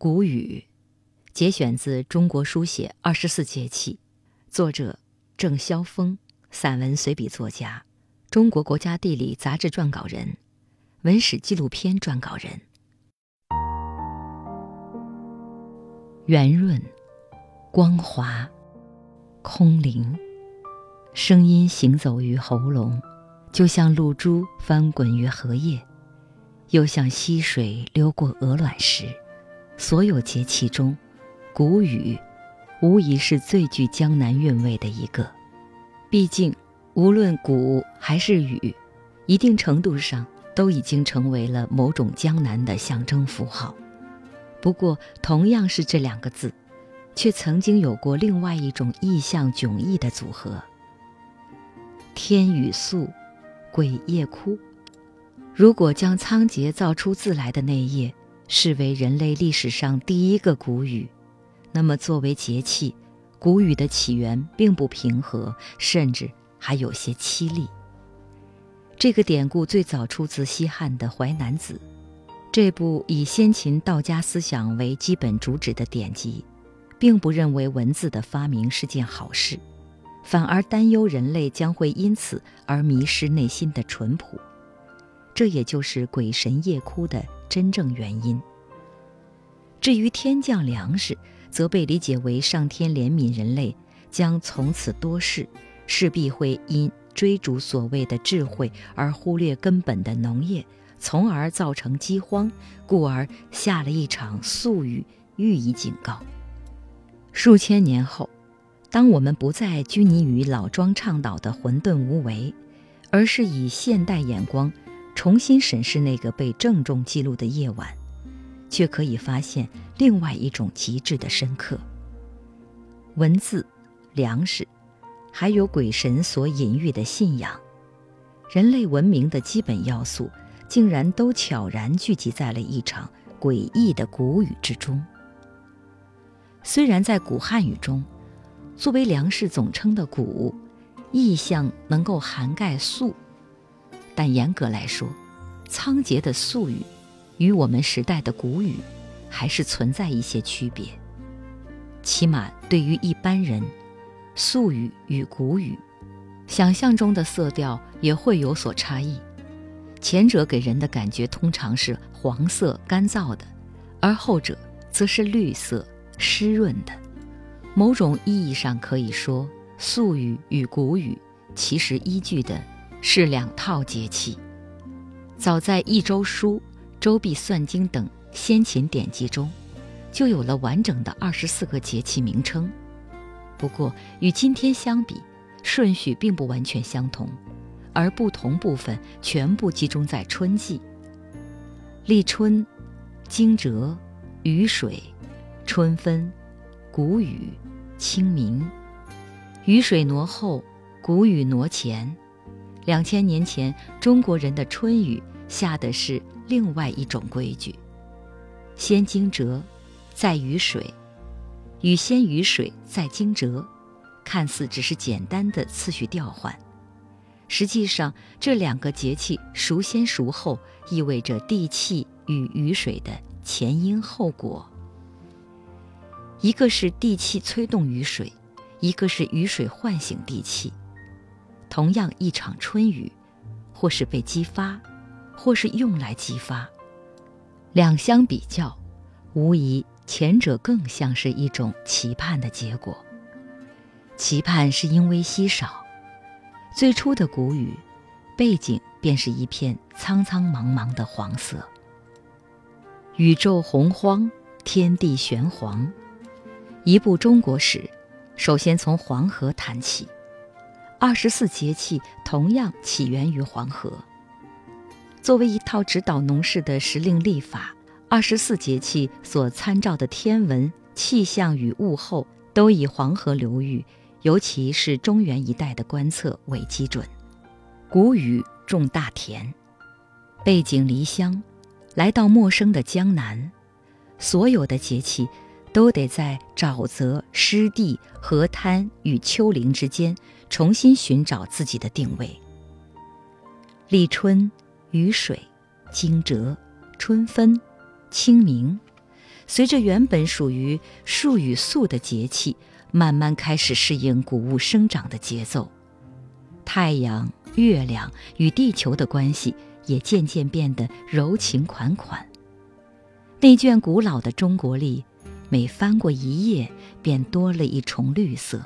谷雨，节选自《中国书写二十四节气》，作者郑萧峰，散文随笔作家，中国国家地理杂志撰稿人，文史纪录片撰稿人。圆润、光滑、空灵，声音行走于喉咙，就像露珠翻滚于荷叶。又像溪水流过鹅卵石，所有节气中，谷雨无疑是最具江南韵味的一个。毕竟，无论谷还是雨，一定程度上都已经成为了某种江南的象征符号。不过，同样是这两个字，却曾经有过另外一种意象迥异的组合：天雨粟，鬼夜哭。如果将仓颉造出字来的那夜视为人类历史上第一个谷雨，那么作为节气，谷雨的起源并不平和，甚至还有些凄厉。这个典故最早出自西汉的《淮南子》，这部以先秦道家思想为基本主旨的典籍，并不认为文字的发明是件好事，反而担忧人类将会因此而迷失内心的淳朴。这也就是鬼神夜哭的真正原因。至于天降粮食，则被理解为上天怜悯人类，将从此多事，势必会因追逐所谓的智慧而忽略根本的农业，从而造成饥荒，故而下了一场粟雨，予以警告。数千年后，当我们不再拘泥于老庄倡导的混沌无为，而是以现代眼光。重新审视那个被郑重记录的夜晚，却可以发现另外一种极致的深刻。文字、粮食，还有鬼神所隐喻的信仰，人类文明的基本要素，竟然都悄然聚集在了一场诡异的谷雨之中。虽然在古汉语中，作为粮食总称的“谷”，意象能够涵盖粟。但严格来说，仓颉的粟语与我们时代的古雨还是存在一些区别。起码对于一般人，粟雨与古雨想象中的色调也会有所差异。前者给人的感觉通常是黄色、干燥的，而后者则是绿色、湿润的。某种意义上可以说，粟雨与古雨其实依据的。是两套节气。早在《易周书》《周必算经》等先秦典籍中，就有了完整的二十四个节气名称。不过，与今天相比，顺序并不完全相同，而不同部分全部集中在春季。立春、惊蛰、雨水、春分、谷雨、清明。雨水挪后，谷雨挪前。两千年前，中国人的春雨下的是另外一种规矩：先惊蛰，再雨水；雨先雨水，再惊蛰。看似只是简单的次序调换，实际上这两个节气孰先孰后，意味着地气与雨水的前因后果。一个是地气催动雨水，一个是雨水唤醒地气。同样一场春雨，或是被激发，或是用来激发，两相比较，无疑前者更像是一种期盼的结果。期盼是因为稀少，最初的谷雨，背景便是一片苍苍茫茫的黄色。宇宙洪荒，天地玄黄，一部中国史，首先从黄河谈起。二十四节气同样起源于黄河。作为一套指导农事的时令历法，二十四节气所参照的天文、气象与物候，都以黄河流域，尤其是中原一带的观测为基准。谷雨种大田，背井离乡，来到陌生的江南，所有的节气。都得在沼泽、湿地、河滩与丘陵之间重新寻找自己的定位。立春、雨水、惊蛰、春分、清明，随着原本属于树与素的节气，慢慢开始适应谷物生长的节奏。太阳、月亮与地球的关系也渐渐变得柔情款款。那卷古老的中国历，每翻过一页，便多了一重绿色。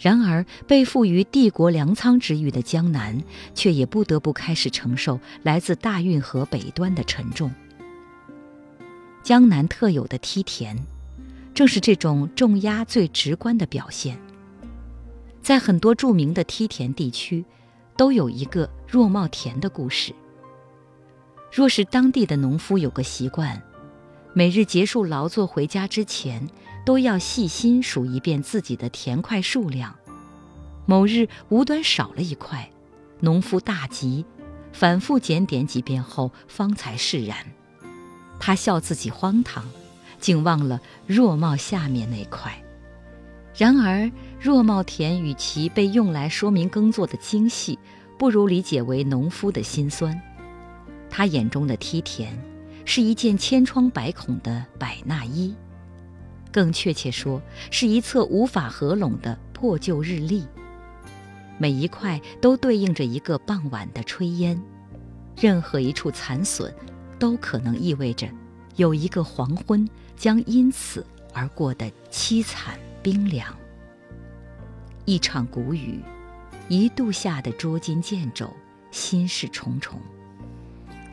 然而，被赋予帝国粮仓之誉的江南，却也不得不开始承受来自大运河北端的沉重。江南特有的梯田，正是这种重压最直观的表现。在很多著名的梯田地区，都有一个若茂田的故事。若是当地的农夫有个习惯，每日结束劳作回家之前，都要细心数一遍自己的田块数量。某日无端少了一块，农夫大急，反复检点几遍后，方才释然。他笑自己荒唐，竟忘了若茂下面那块。然而，若茂田与其被用来说明耕作的精细，不如理解为农夫的辛酸。他眼中的梯田，是一件千疮百孔的百纳衣，更确切说，是一册无法合拢的破旧日历。每一块都对应着一个傍晚的炊烟，任何一处残损，都可能意味着有一个黄昏将因此而过得凄惨。冰凉，一场谷雨，一度下的捉襟见肘，心事重重。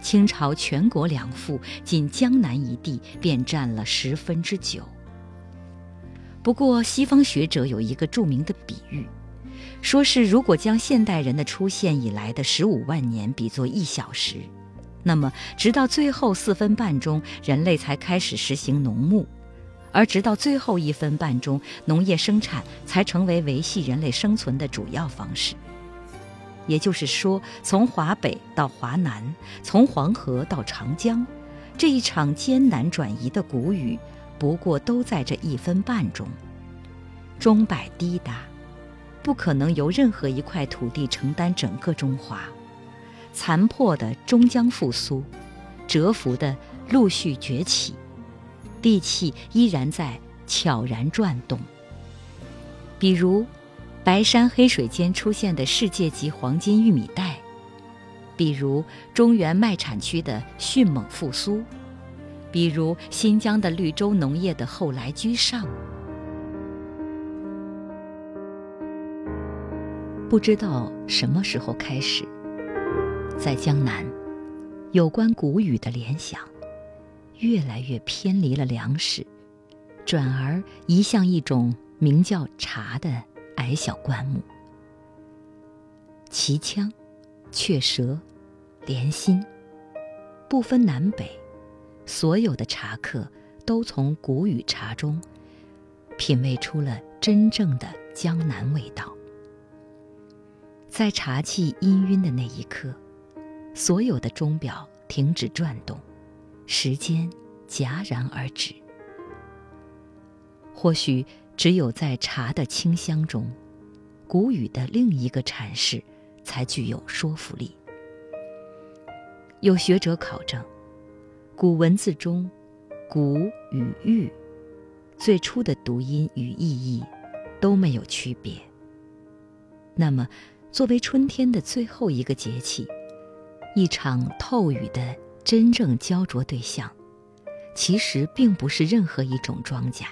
清朝全国粮赋，仅江南一地便占了十分之九。不过，西方学者有一个著名的比喻，说是如果将现代人的出现以来的十五万年比作一小时，那么直到最后四分半钟，人类才开始实行农牧。而直到最后一分半钟，农业生产才成为维系人类生存的主要方式。也就是说，从华北到华南，从黄河到长江，这一场艰难转移的谷雨，不过都在这一分半钟。钟摆滴答，不可能由任何一块土地承担整个中华。残破的终将复苏，蛰伏的陆续崛起。地气依然在悄然转动，比如白山黑水间出现的世界级黄金玉米带，比如中原麦产区的迅猛复苏，比如新疆的绿洲农业的后来居上。不知道什么时候开始，在江南，有关谷雨的联想。越来越偏离了粮食，转而移向一种名叫茶的矮小灌木。旗腔、雀舌、莲心，不分南北，所有的茶客都从谷雨茶中品味出了真正的江南味道。在茶气氤氲的那一刻，所有的钟表停止转动。时间戛然而止。或许只有在茶的清香中，谷雨的另一个阐释才具有说服力。有学者考证，古文字中“谷”与“玉”最初的读音与意义都没有区别。那么，作为春天的最后一个节气，一场透雨的。真正焦灼对象，其实并不是任何一种庄稼，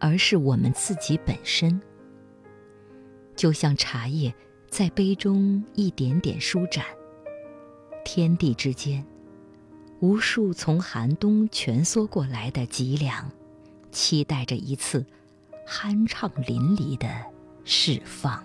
而是我们自己本身。就像茶叶在杯中一点点舒展，天地之间，无数从寒冬蜷缩过来的脊梁，期待着一次酣畅淋漓的释放。